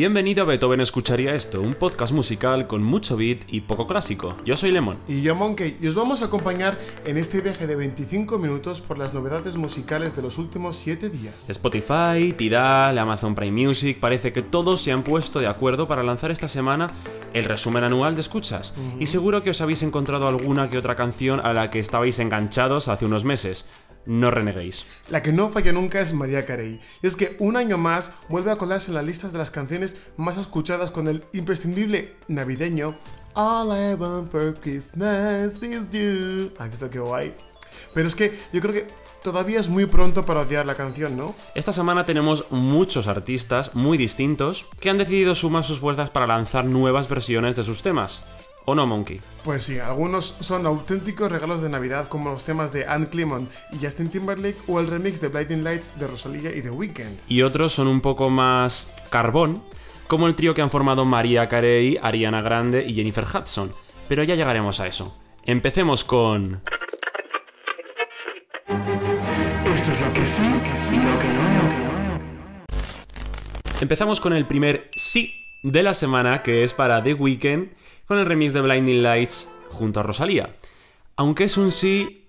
Bienvenido a Beethoven Escucharía Esto, un podcast musical con mucho beat y poco clásico. Yo soy Lemon. Y yo Monkey, y os vamos a acompañar en este viaje de 25 minutos por las novedades musicales de los últimos 7 días. Spotify, Tidal, Amazon Prime Music, parece que todos se han puesto de acuerdo para lanzar esta semana el resumen anual de escuchas. Y seguro que os habéis encontrado alguna que otra canción a la que estabais enganchados hace unos meses no reneguéis. La que no falla nunca es María Carey. Y es que un año más vuelve a colarse en las listas de las canciones más escuchadas con el imprescindible navideño All I Want for Christmas is You. ¿Has visto qué guay? Pero es que yo creo que todavía es muy pronto para odiar la canción, ¿no? Esta semana tenemos muchos artistas muy distintos que han decidido sumar sus fuerzas para lanzar nuevas versiones de sus temas. ¿O no, Monkey? Pues sí, algunos son auténticos regalos de Navidad, como los temas de Anne Clement y Justin Timberlake o el remix de Blinding Lights de Rosalía y The Weeknd. Y otros son un poco más carbón, como el trío que han formado María Carey, Ariana Grande y Jennifer Hudson. Pero ya llegaremos a eso. Empecemos con... Esto es lo que sí y lo que no. Empezamos con el primer sí de la semana, que es para The Weeknd con el remix de Blinding Lights junto a Rosalía. Aunque es un sí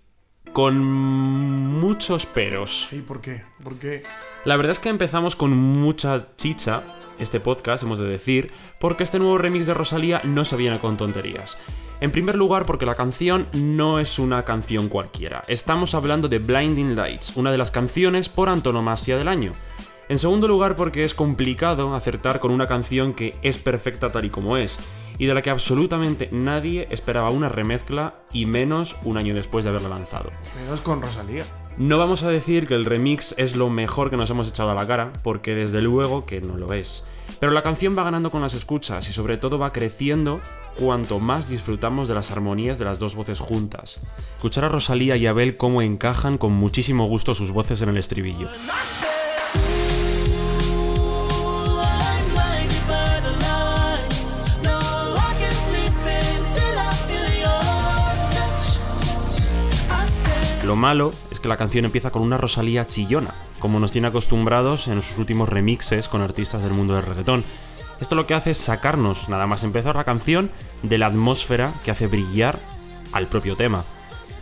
con muchos peros. ¿Y por qué? ¿Por qué? La verdad es que empezamos con mucha chicha este podcast, hemos de decir, porque este nuevo remix de Rosalía no se viene con tonterías. En primer lugar, porque la canción no es una canción cualquiera. Estamos hablando de Blinding Lights, una de las canciones por antonomasia del año. En segundo lugar, porque es complicado acertar con una canción que es perfecta tal y como es, y de la que absolutamente nadie esperaba una remezcla y menos un año después de haberla lanzado. Menos con Rosalía. No vamos a decir que el remix es lo mejor que nos hemos echado a la cara, porque desde luego que no lo es. Pero la canción va ganando con las escuchas y sobre todo va creciendo cuanto más disfrutamos de las armonías de las dos voces juntas. Escuchar a Rosalía y Abel cómo encajan con muchísimo gusto sus voces en el estribillo. Lo malo es que la canción empieza con una Rosalía chillona, como nos tiene acostumbrados en sus últimos remixes con artistas del mundo del reggaetón. Esto lo que hace es sacarnos, nada más empezar la canción, de la atmósfera que hace brillar al propio tema.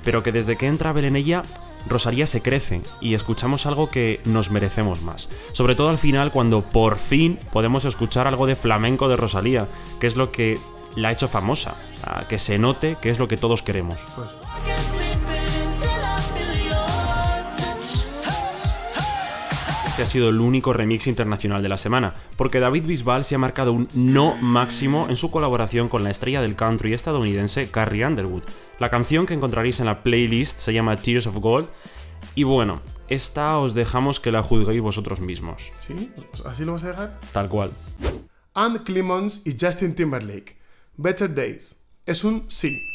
Pero que desde que entra Abel en ella, Rosalía se crece y escuchamos algo que nos merecemos más. Sobre todo al final, cuando por fin podemos escuchar algo de flamenco de Rosalía, que es lo que la ha hecho famosa, que se note que es lo que todos queremos. Pues... ha sido el único remix internacional de la semana, porque David Bisbal se ha marcado un no máximo en su colaboración con la estrella del country estadounidense Carrie Underwood. La canción que encontraréis en la playlist se llama Tears of Gold, y bueno, esta os dejamos que la juzguéis vosotros mismos. ¿Sí? ¿Así lo vas a dejar? Tal cual. Anne Clemons y Justin Timberlake. Better Days. Es un sí.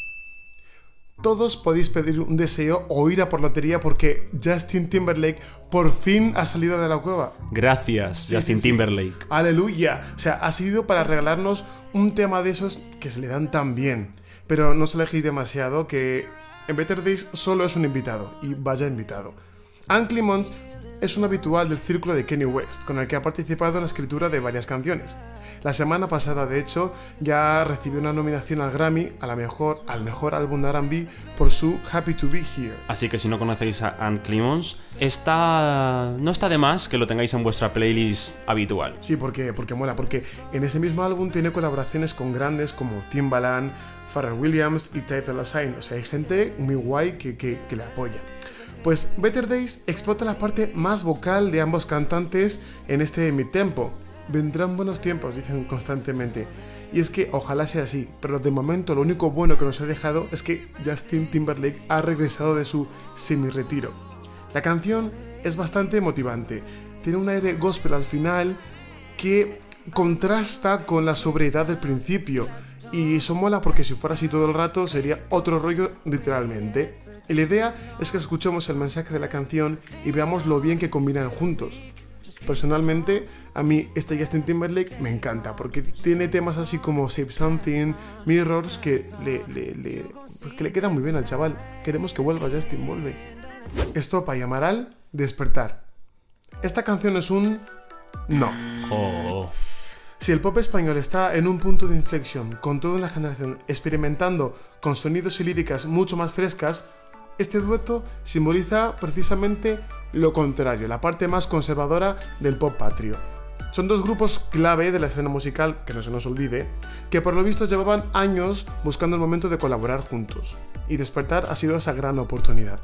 Todos podéis pedir un deseo o ir a por lotería porque Justin Timberlake por fin ha salido de la cueva. Gracias, Justin Timberlake. Aleluya. O sea, ha sido para regalarnos un tema de esos que se le dan tan bien. Pero no os elegéis demasiado que en Better Days solo es un invitado y vaya invitado. Anne Clemons es un habitual del círculo de Kenny West, con el que ha participado en la escritura de varias canciones. La semana pasada, de hecho, ya recibió una nominación al Grammy a la mejor, al mejor álbum de RB por su Happy to Be Here. Así que si no conocéis a Anne Clemons, está... no está de más que lo tengáis en vuestra playlist habitual. Sí, porque, porque mola, porque en ese mismo álbum tiene colaboraciones con grandes como Timbaland, Pharrell Williams y Title Assign. O sea, hay gente muy guay que, que, que le apoya. Pues Better Days explota la parte más vocal de ambos cantantes en este mid-tempo. Vendrán buenos tiempos, dicen constantemente. Y es que ojalá sea así, pero de momento lo único bueno que nos ha dejado es que Justin Timberlake ha regresado de su semi-retiro. La canción es bastante motivante, tiene un aire gospel al final que contrasta con la sobriedad del principio, y eso mola porque si fuera así todo el rato sería otro rollo literalmente. Y la idea es que escuchemos el mensaje de la canción y veamos lo bien que combinan juntos. Personalmente, a mí este Justin Timberlake me encanta porque tiene temas así como Save Something, Mirrors que le, que le quedan muy bien al chaval. Queremos que vuelva Justin, vuelve. Esto para llamar al despertar. Esta canción es un no. Si el pop español está en un punto de inflexión, con toda una generación experimentando con sonidos y líricas mucho más frescas, este dueto simboliza precisamente lo contrario, la parte más conservadora del pop patrio. Son dos grupos clave de la escena musical, que no se nos olvide, que por lo visto llevaban años buscando el momento de colaborar juntos, y Despertar ha sido esa gran oportunidad.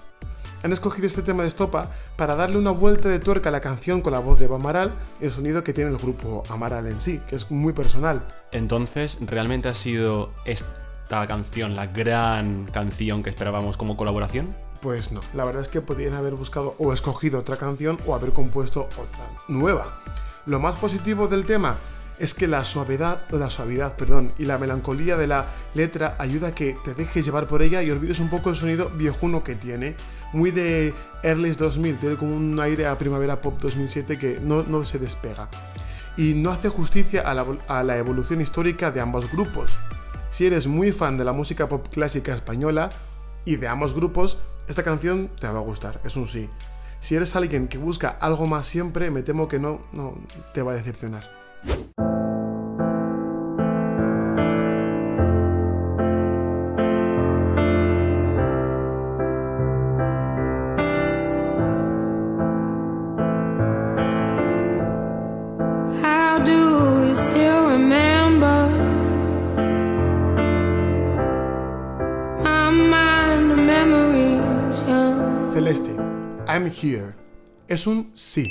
Han escogido este tema de estopa para darle una vuelta de tuerca a la canción con la voz de Eva Amaral y el sonido que tiene el grupo Amaral en sí, que es muy personal. Entonces, ¿realmente ha sido esta canción la gran canción que esperábamos como colaboración? Pues no, la verdad es que podrían haber buscado o escogido otra canción o haber compuesto otra nueva. Lo más positivo del tema es que la suavidad, la suavidad, perdón, y la melancolía de la letra ayuda a que te dejes llevar por ella y olvides un poco el sonido viejuno que tiene, muy de early 2000, tiene como un aire a primavera pop 2007 que no, se despega. Y no hace justicia a la, a la evolución histórica de ambos grupos. Si eres muy fan de la música pop clásica española y de ambos grupos, esta canción te va a gustar, es un sí. Si eres alguien que busca algo más siempre, me temo que no, no te va a decepcionar. I'm here. Es un sí.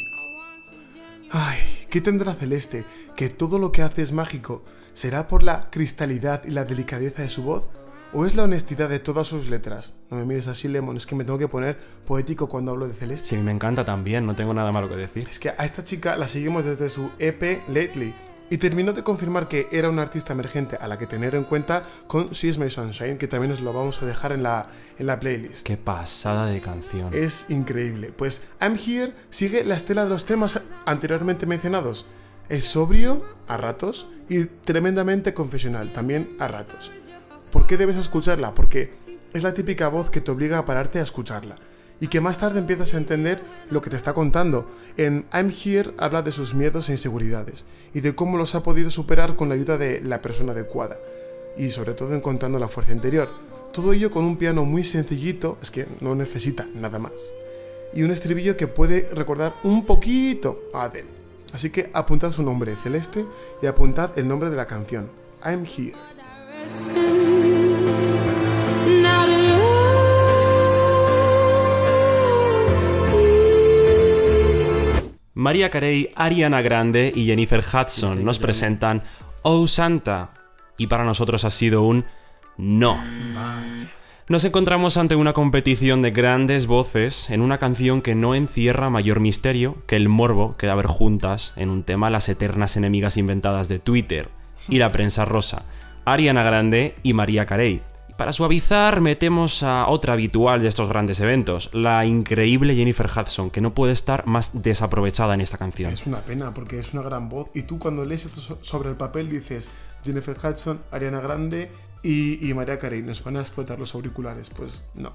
Ay, ¿qué tendrá Celeste? ¿Que todo lo que hace es mágico? ¿Será por la cristalidad y la delicadeza de su voz? ¿O es la honestidad de todas sus letras? No me mires así, Lemon, es que me tengo que poner poético cuando hablo de Celeste. Sí, me encanta también, no tengo nada malo que decir. Es que a esta chica la seguimos desde su EP Lately y terminó de confirmar que era una artista emergente a la que tener en cuenta con She's My Sunshine, que también os lo vamos a dejar en la, en la playlist. Qué pasada de canción. Es increíble. Pues I'm Here sigue la estela de los temas anteriormente mencionados. Es sobrio a ratos y tremendamente confesional también a ratos. ¿Por qué debes escucharla? Porque es la típica voz que te obliga a pararte a escucharla y que más tarde empiezas a entender lo que te está contando. En I'm Here habla de sus miedos e inseguridades y de cómo los ha podido superar con la ayuda de la persona adecuada y sobre todo encontrando la fuerza interior. Todo ello con un piano muy sencillito, es que no necesita nada más. Y un estribillo que puede recordar un poquito a Adele. Así que apuntad su nombre, Celeste, y apuntad el nombre de la canción, I'm Here. María Carey, Ariana Grande y Jennifer Hudson nos presentan Oh Santa. Y para nosotros ha sido un no. Nos encontramos ante una competición de grandes voces en una canción que no encierra mayor misterio que el morbo que da ver juntas en un tema las eternas enemigas inventadas de Twitter y la prensa rosa, Ariana Grande y María Carey. Para suavizar, metemos a otra habitual de estos grandes eventos, la increíble Jennifer Hudson, que no puede estar más desaprovechada en esta canción. Es una pena, porque es una gran voz, y tú cuando lees esto sobre el papel dices Jennifer Hudson, Ariana Grande y, María Carey, nos van a explotar los auriculares, pues no.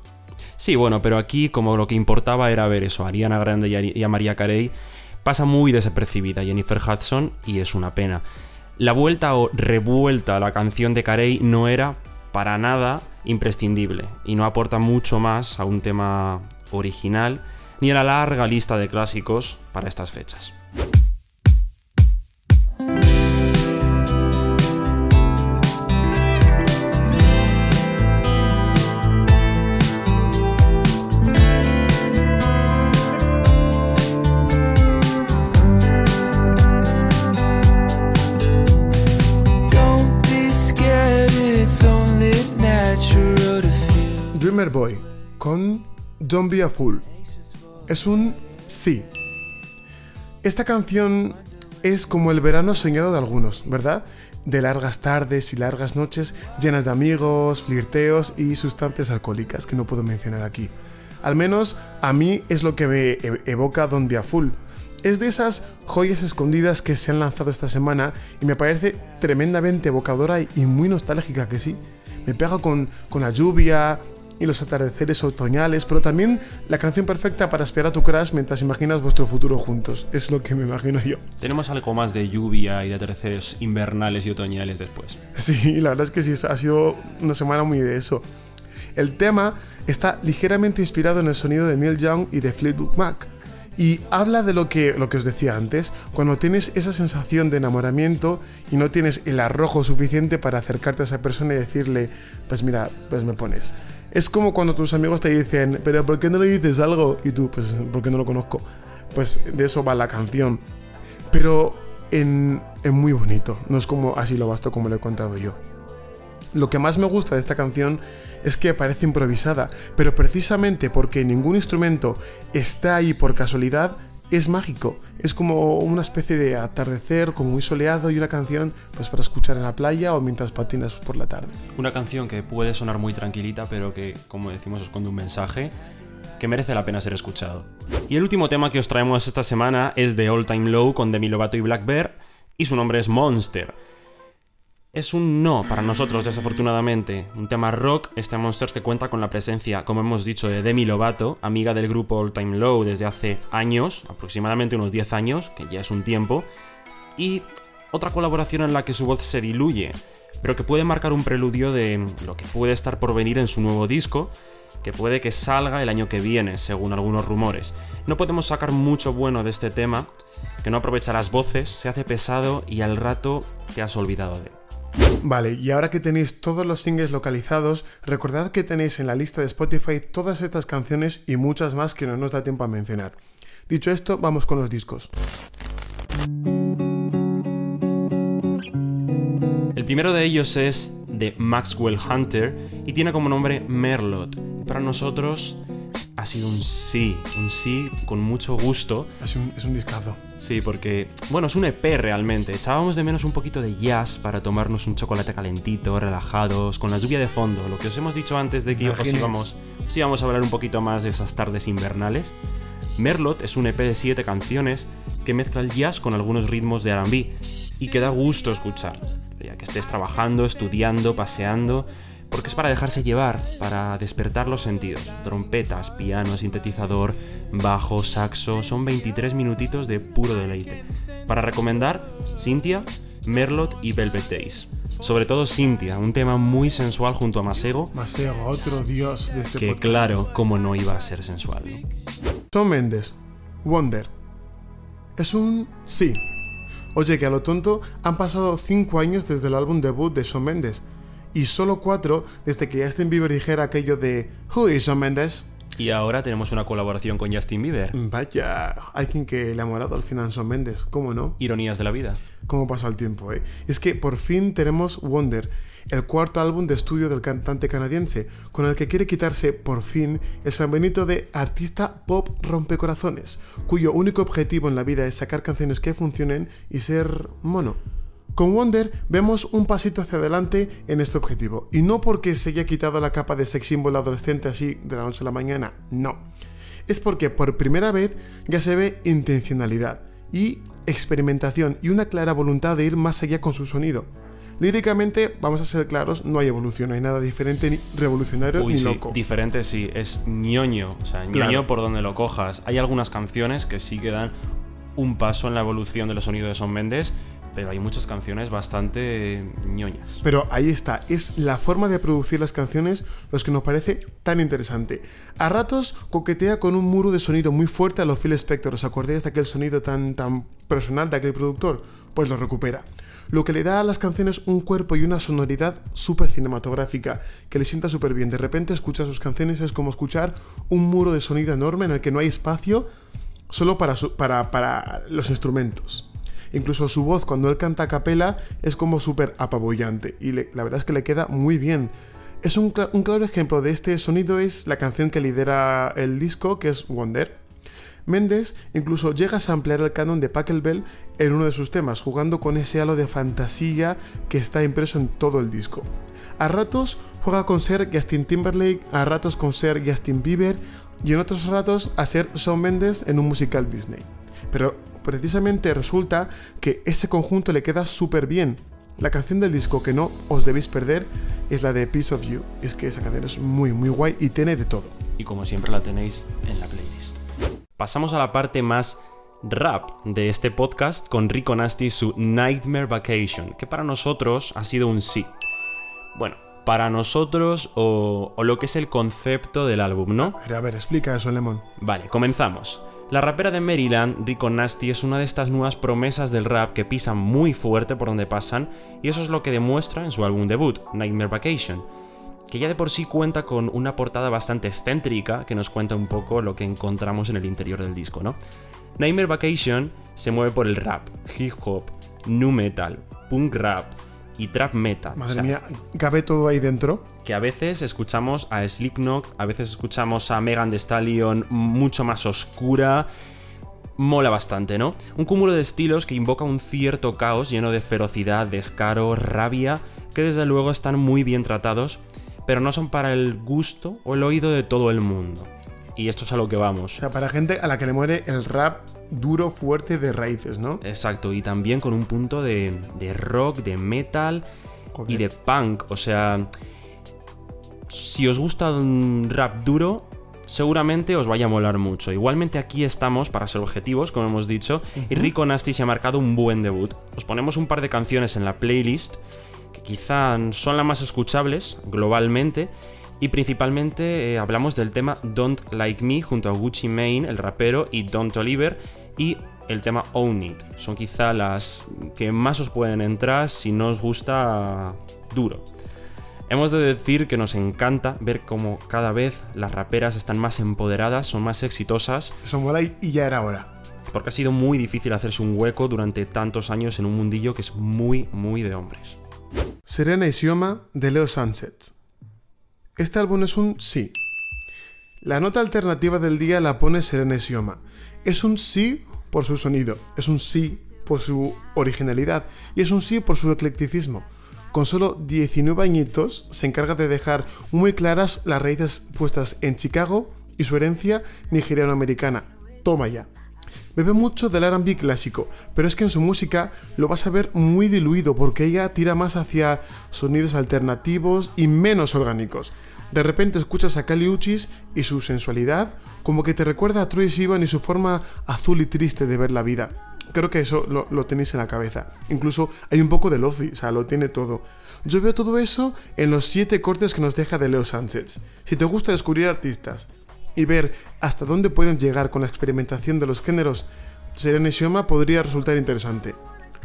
Sí, bueno, pero aquí como lo que importaba era ver eso, a Ariana Grande y a María Carey, pasa muy desapercibida Jennifer Hudson y es una pena. La vuelta o revuelta a la canción de Carey no era para nada imprescindible y no aporta mucho más a un tema original ni a la larga lista de clásicos para estas fechas. Boy con Don't Be a Fool. Es un sí. Esta canción es como el verano soñado de algunos, ¿verdad? De largas tardes y largas noches llenas de amigos, flirteos y sustancias alcohólicas que no puedo mencionar aquí. Al menos a mí es lo que me e-, evoca Don't Be a Fool. Es de esas joyas escondidas que se han lanzado esta semana y me parece tremendamente evocadora y muy nostálgica que sí. Me pega con, con la lluvia, y los atardeceres otoñales, pero también la canción perfecta para esperar a tu crush mientras imaginas vuestro futuro juntos. Es lo que me imagino yo. Tenemos algo más de lluvia y de atardeceres invernales y otoñales después. Sí, la verdad es que sí, ha sido una semana muy de eso. El tema está ligeramente inspirado en el sonido de Neil Young y de Fleetwood Mac. Y habla de lo que, lo que os decía antes, cuando tienes esa sensación de enamoramiento y no tienes el arrojo suficiente para acercarte a esa persona y decirle, pues mira, pues me pones. Es como cuando tus amigos te dicen, pero ¿por qué no le dices algo? Y tú, pues porque no lo conozco. Pues de eso va la canción. Pero en, muy bonito, no es como así lo basto como lo he contado yo. Lo que más me gusta de esta canción es que parece improvisada, pero precisamente porque ningún instrumento está ahí por casualidad, es mágico. Es como una especie de atardecer, como muy soleado y una canción pues para escuchar en la playa o mientras patinas por la tarde. Una canción que puede sonar muy tranquilita, pero que, como decimos, esconde un mensaje que merece la pena ser escuchado. Y el último tema que os traemos esta semana es de All Time Low con Demi Lovato y Black Bear, y su nombre es Monster. Es un no para nosotros, desafortunadamente. Un tema rock, este Monsters que cuenta con la presencia, como hemos dicho, de Demi Lovato, amiga del grupo All Time Low desde hace años, aproximadamente unos 10 años, que ya es un tiempo, y otra colaboración en la que su voz se diluye, pero que puede marcar un preludio de lo que puede estar por venir en su nuevo disco, que puede que salga el año que viene, según algunos rumores. No podemos sacar mucho bueno de este tema, que no aprovecha las voces, se hace pesado y al rato te has olvidado de él. Vale, y ahora que tenéis todos los singles localizados, recordad que tenéis en la lista de Spotify todas estas canciones y muchas más que no nos da tiempo a mencionar. Dicho esto, vamos con los discos. El primero de ellos es de Maxwell Hunter y tiene como nombre Merlot. para nosotros ha sido un sí, un sí con mucho gusto. Es un, es un discazo. Sí, porque, bueno, es un EP realmente. Echábamos de menos un poquito de jazz para tomarnos un chocolate calentito, relajados, con la lluvia de fondo. Lo que os hemos dicho antes de que os íbamos, os íbamos a hablar un poquito más de esas tardes invernales. Merlot es un EP de 7 canciones que mezcla el jazz con algunos ritmos de RB y que da gusto escuchar, ya que estés trabajando, estudiando, paseando porque es para dejarse llevar, para despertar los sentidos. Trompetas, piano, sintetizador, bajo, saxo, son 23 minutitos de puro deleite. Para recomendar, Cynthia, Merlot y Velvet Days. Sobre todo Cynthia, un tema muy sensual junto a Masego. Masego, otro dios de este Que claro, cómo no iba a ser sensual. ¿no? Tom Mendes, Wonder. Es un sí. Oye, que a lo tonto han pasado 5 años desde el álbum debut de Shawn Mendes y solo cuatro desde que Justin Bieber dijera aquello de Who is Shawn Mendes? Y ahora tenemos una colaboración con Justin Bieber. Vaya, hay quien que le ha morado al final Shawn Mendes, ¿cómo no? Ironías de la vida. ¿Cómo pasa el tiempo, eh? Es que por fin tenemos Wonder, el cuarto álbum de estudio del cantante canadiense, con el que quiere quitarse por fin el San Benito de artista pop rompecorazones, cuyo único objetivo en la vida es sacar canciones que funcionen y ser mono. Con Wonder vemos un pasito hacia adelante en este objetivo, y no porque se haya quitado la capa de sex symbol adolescente así de la noche a la mañana, no. Es porque por primera vez ya se ve intencionalidad y experimentación y una clara voluntad de ir más allá con su sonido. Líricamente, vamos a ser claros, no hay evolución, no hay nada diferente ni revolucionario ni loco. Diferente sí, es ñoño, o sea, ñoño por donde lo cojas. Hay algunas canciones que sí que dan un paso en la evolución de los sonidos de Son Mendes, pero hay muchas canciones bastante ñoñas. Pero ahí está, es la forma de producir las canciones los que nos parece tan interesante. A ratos coquetea con un muro de sonido muy fuerte a los Phil Spector. ¿Os acordáis de aquel sonido tan, tan personal de aquel productor? Pues lo recupera. Lo que le da a las canciones un cuerpo y una sonoridad súper cinematográfica, que le sienta súper bien. De repente escuchar sus canciones es como escuchar un muro de sonido enorme en el que no hay espacio solo para, para, para los instrumentos. Incluso su voz cuando él canta a capela es como súper apabullante y la verdad es que le queda muy bien. Es un, claro ejemplo de este sonido es la canción que lidera el disco, que es Wonder. Mendes incluso llega a samplear el canon de Pachelbel en uno de sus temas, jugando con ese halo de fantasía que está impreso en todo el disco. A ratos juega con ser Justin Timberlake, a ratos con ser Justin Bieber y en otros ratos a ser Shawn Mendes en un musical Disney. Pero precisamente resulta que ese conjunto le queda súper bien. La canción del disco que no os debéis perder es la de Piece of You. Es que esa canción es muy, muy guay y tiene de todo. Y como siempre la tenéis en la playlist. Pasamos a la parte más rap de este podcast con Rico Nasty su Nightmare Vacation, que para nosotros ha sido un sí. Bueno, para nosotros o, o lo que es el concepto del álbum, ¿no? A ver, a ver, explica eso, Lemon. Vale, comenzamos. La rapera de Maryland, Rico Nasty, es una de estas nuevas promesas del rap que pisan muy fuerte por donde pasan, y eso es lo que demuestra en su álbum debut, Nightmare Vacation, que ya de por sí cuenta con una portada bastante excéntrica que nos cuenta un poco lo que encontramos en el interior del disco, ¿no? Nightmare Vacation se mueve por el rap, hip hop, nu metal, punk rap y trap metal. Madre O sea, mía, ¿cabe todo ahí dentro? que a veces escuchamos a Slipknot, a veces escuchamos a Megan Thee Stallion mucho más oscura. Mola bastante, ¿no? Un cúmulo de estilos que invoca un cierto caos lleno de ferocidad, descaro, rabia, que desde luego están muy bien tratados, pero no son para el gusto o el oído de todo el mundo. Y esto es a lo que vamos. O sea, para gente a la que le muere el rap duro, fuerte de raíces, ¿no? Exacto, y también con un punto de, de rock, de metal Joder. y de punk. O sea, si os gusta un rap duro, seguramente os vaya a molar mucho. Igualmente aquí estamos para ser objetivos, como hemos dicho, y Rico Nasty se ha marcado un buen debut. Os ponemos un par de canciones en la playlist que quizá son las más escuchables globalmente. Y principalmente eh, hablamos del tema Don't Like Me junto a Gucci Mane, el rapero, y Don't Oliver, y el tema Own It. Son quizá las que más os pueden entrar si no os gusta duro. Hemos de decir que nos encanta ver cómo cada vez las raperas están más empoderadas, son más exitosas, Eso mola y y ya era hora. porque ha sido muy difícil hacerse un hueco durante tantos años en un mundillo que es muy, muy de hombres. Serena y Sioma de Leo Sunsets. Este álbum es un sí. La nota alternativa del día la pone Serena Sioma. Es un sí por su sonido, es un sí por su originalidad y es un sí por su eclecticismo. Con solo 19 añitos se encarga de dejar muy claras las raíces puestas en Chicago y su herencia nigeriano-americana. Toma ya. Bebe mucho del RB clásico, pero es que en su música lo vas a ver muy diluido porque ella tira más hacia sonidos alternativos y menos orgánicos. De repente escuchas a Kali y su sensualidad como que te recuerda a Troy Sivan y su forma azul y triste de ver la vida. Creo que eso lo, lo tenéis en la cabeza. Incluso hay un poco de lofi, o sea, lo tiene todo. Yo veo todo eso en los 7 cortes que nos deja de Leo Sánchez. Si te gusta descubrir artistas, y ver hasta dónde pueden llegar con la experimentación de los géneros, Serena y Sioma podría resultar interesante.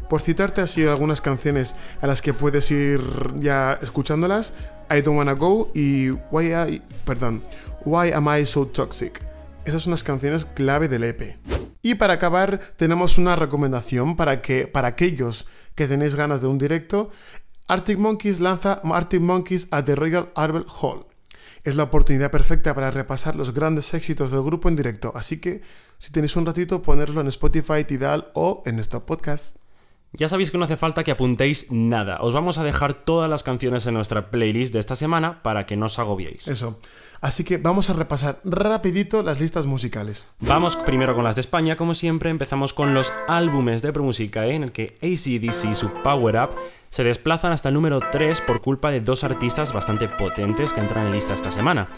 Por citarte así algunas canciones a las que puedes ir ya escuchándolas, I Don't Wanna Go y Why I, perdón, Why Am I So Toxic. Esas son las canciones clave del EP. Y para acabar, tenemos una recomendación para que para aquellos que tenéis ganas de un directo, Arctic Monkeys lanza Arctic Monkeys at the Royal Albert Hall. Es la oportunidad perfecta para repasar los grandes éxitos del grupo en directo, así que si tenéis un ratito, ponerlo en Spotify, Tidal o en nuestro podcast. Ya sabéis que no hace falta que apuntéis nada. Os vamos a dejar todas las canciones en nuestra playlist de esta semana para que no os agobiéis. Eso. Así que vamos a repasar rapidito las listas musicales. Vamos primero con las de España, como siempre, empezamos con los álbumes de Promúsica, ¿eh? en el que ACDC y su Power Up se desplazan hasta el número 3 por culpa de dos artistas bastante potentes que entran en lista esta semana.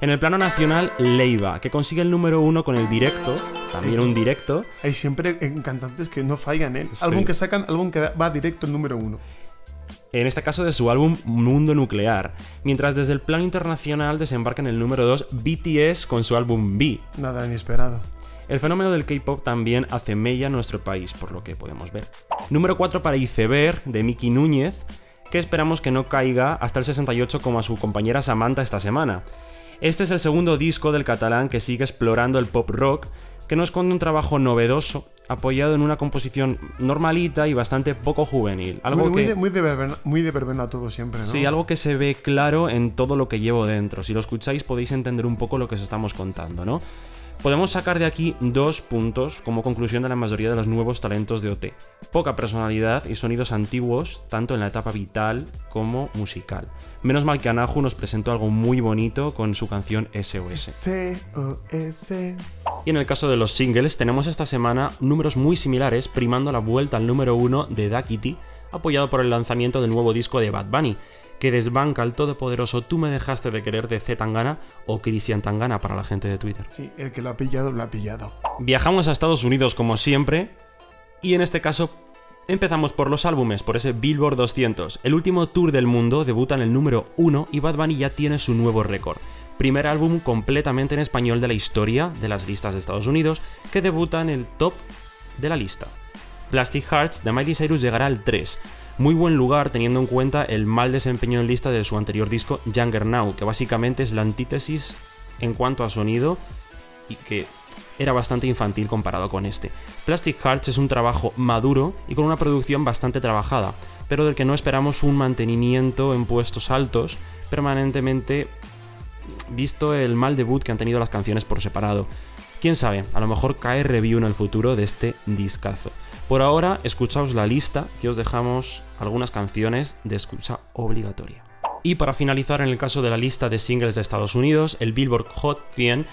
En el plano nacional, Leiva, que consigue el número 1 con el directo, también un directo, Hay siempre cantantes que no fallan, ¿eh? Sí. Álbum que sacan, álbum que va directo al número uno. en este caso de su álbum Mundo Nuclear, mientras desde el plano internacional desembarca en el número 2 BTS con su álbum B. Nada inesperado. El fenómeno del K-pop también hace mella en nuestro país, por lo que podemos ver. Número 4 para Iceberg, de Miki Núñez, que esperamos que no caiga hasta el 68 como a su compañera Samantha esta semana. Este es el segundo disco del catalán que sigue explorando el pop rock, que nos esconde un trabajo novedoso, apoyado en una composición normalita y bastante poco juvenil. Algo muy, muy que... de, muy, de verbena, muy de verbena todo siempre, ¿no? Sí, algo que se ve claro en todo lo que llevo dentro. Si lo escucháis podéis entender un poco lo que os estamos contando, ¿no? Podemos sacar de aquí dos puntos como conclusión de la mayoría de los nuevos talentos de OT. Poca personalidad y sonidos antiguos, tanto en la etapa vital como musical. Menos mal que Anahu nos presentó algo muy bonito con su canción SOS. C-O-S. Y en el caso de los singles, tenemos esta semana números muy similares, primando la vuelta al número uno de Dakiti, apoyado por el lanzamiento del nuevo disco de Bad Bunny, que desbanca al todopoderoso Tú me dejaste de querer de Z Tangana o Christian Tangana para la gente de Twitter. Sí, el que lo ha pillado, lo ha pillado. Viajamos a Estados Unidos como siempre y en este caso empezamos por los álbumes, por ese Billboard 200. El último tour del mundo debuta en el número 1 y Bad Bunny ya tiene su nuevo récord. Primer álbum completamente en español de la historia de las listas de Estados Unidos que debuta en el top de la lista. Plastic Hearts de Miley Cyrus llegará al 3, muy buen lugar teniendo en cuenta el mal desempeño en lista de su anterior disco Younger Now, que básicamente es la antítesis en cuanto a sonido y que era bastante infantil comparado con este. Plastic Hearts es un trabajo maduro y con una producción bastante trabajada, pero del que no esperamos un mantenimiento en puestos altos permanentemente visto el mal debut que han tenido las canciones por separado. Quién sabe, a lo mejor cae review en el futuro de este discazo. Por ahora, escuchaos la lista que os dejamos algunas canciones de escucha obligatoria. Y para finalizar, en el caso de la lista de singles de Estados Unidos, el Billboard Hot 100,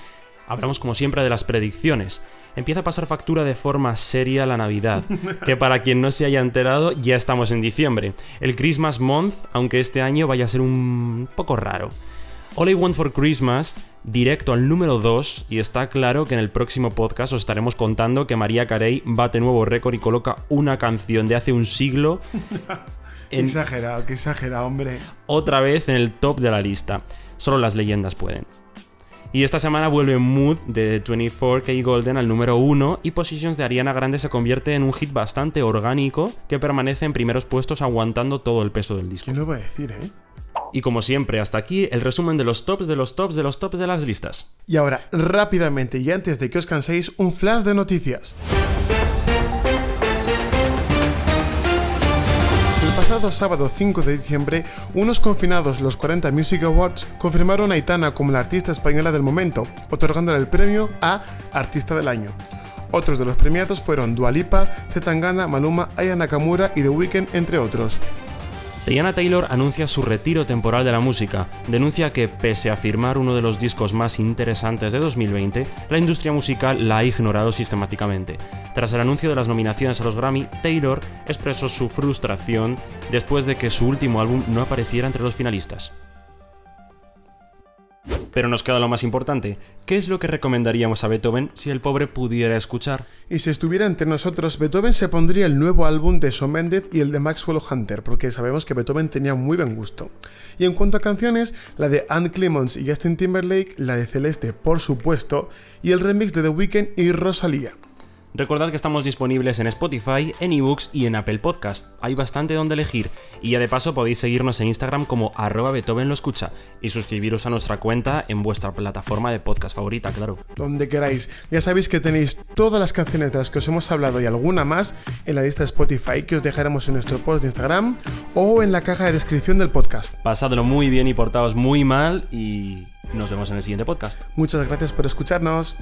hablamos como siempre de las predicciones. Empieza a pasar factura de forma seria la Navidad, que para quien no se haya enterado, ya estamos en diciembre. El Christmas Month, aunque este año vaya a ser un poco raro. All I Want for Christmas, directo al número 2, y está claro que en el próximo podcast os estaremos contando que María Carey bate nuevo récord y coloca una canción de hace un siglo. Qué exagerado, qué exagerado, hombre. Otra vez en el top de la lista. Solo las leyendas pueden. Y esta semana vuelve Mood de 24K Golden al número 1 y Positions de Ariana Grande se convierte en un hit bastante orgánico que permanece en primeros puestos aguantando todo el peso del disco. ¿Quién lo va a decir, eh? Y como siempre, hasta aquí el resumen de los tops de los tops de los tops de las listas. Y ahora, rápidamente y antes de que os canséis, un flash de noticias. El pasado sábado 5 de diciembre, unos confinados los 40 Music Awards confirmaron a Aitana como la artista española del momento, otorgándole el premio a Artista del Año. Otros de los premiados fueron Dua Lipa, Zetangana, Maluma, Aya Nakamura y The Weeknd, entre otros. Diana Taylor anuncia su retiro temporal de la música. Denuncia que, pese a firmar uno de los discos más interesantes de 2020, la industria musical la ha ignorado sistemáticamente. Tras el anuncio de las nominaciones a los Grammy, Taylor expresó su frustración después de que su último álbum no apareciera entre los finalistas. Pero nos queda lo más importante. ¿Qué es lo que recomendaríamos a Beethoven si el pobre pudiera escuchar? Y si estuviera entre nosotros, Beethoven se pondría el nuevo álbum de Shawn Mendes y el de Maxwell Hunter, porque sabemos que Beethoven tenía muy buen gusto. Y en cuanto a canciones, la de Anne Clemons y Justin Timberlake, la de Celeste, por supuesto, y el remix de The Weeknd y Rosalía. Recordad que estamos disponibles en Spotify, en ebooks y en Apple Podcast. Hay bastante donde elegir y ya de paso podéis seguirnos en Instagram como arroba Beethoven lo escucha y suscribiros a nuestra cuenta en vuestra plataforma de podcast favorita, claro. Donde queráis. Ya sabéis que tenéis todas las canciones de las que os hemos hablado y alguna más en la lista de Spotify que os dejaremos en nuestro post de Instagram o en la caja de descripción del podcast. Pasadlo muy bien y portaos muy mal y nos vemos en el siguiente podcast. Muchas gracias por escucharnos.